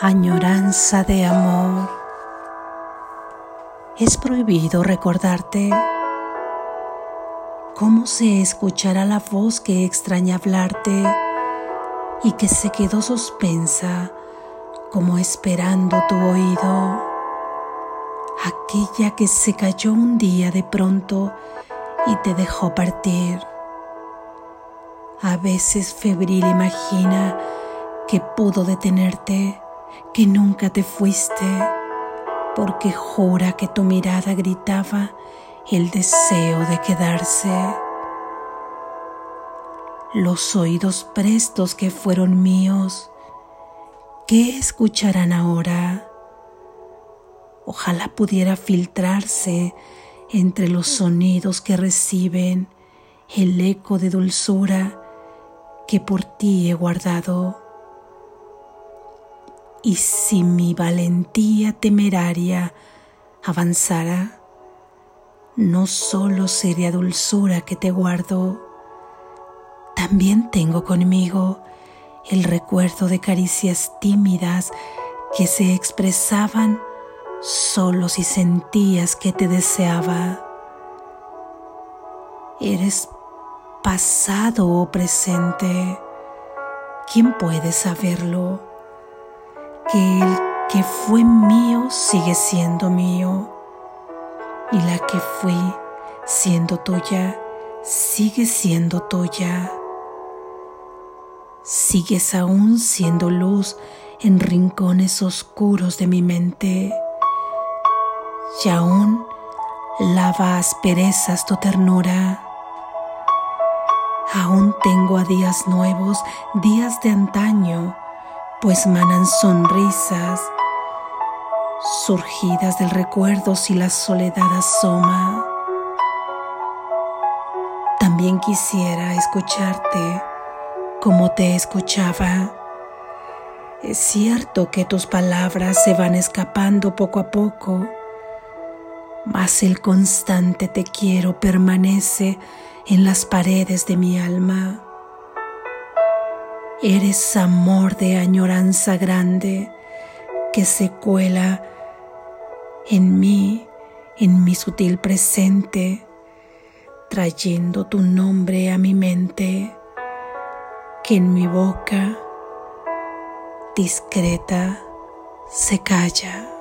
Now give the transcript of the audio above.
añoranza de amor. Es prohibido recordarte cómo se escuchará la voz que extraña hablarte y que se quedó suspensa como esperando tu oído. Aquella que se cayó un día de pronto y te dejó partir. A veces febril imagina que pudo detenerte que nunca te fuiste, porque jura que tu mirada gritaba el deseo de quedarse. Los oídos prestos que fueron míos, ¿qué escucharán ahora? Ojalá pudiera filtrarse entre los sonidos que reciben el eco de dulzura que por ti he guardado y si mi valentía temeraria avanzara, no solo sería dulzura que te guardo, también tengo conmigo el recuerdo de caricias tímidas que se expresaban solo si sentías que te deseaba. Eres pasado o presente. ¿Quién puede saberlo? Que el que fue mío sigue siendo mío y la que fui siendo tuya sigue siendo tuya. Sigues aún siendo luz en rincones oscuros de mi mente y aún lava asperezas tu ternura. Aún tengo a días nuevos, días de antaño, pues manan sonrisas surgidas del recuerdo si la soledad asoma. También quisiera escucharte como te escuchaba. Es cierto que tus palabras se van escapando poco a poco, mas el constante te quiero permanece en las paredes de mi alma. Eres amor de añoranza grande que se cuela en mí, en mi sutil presente, trayendo tu nombre a mi mente, que en mi boca discreta se calla.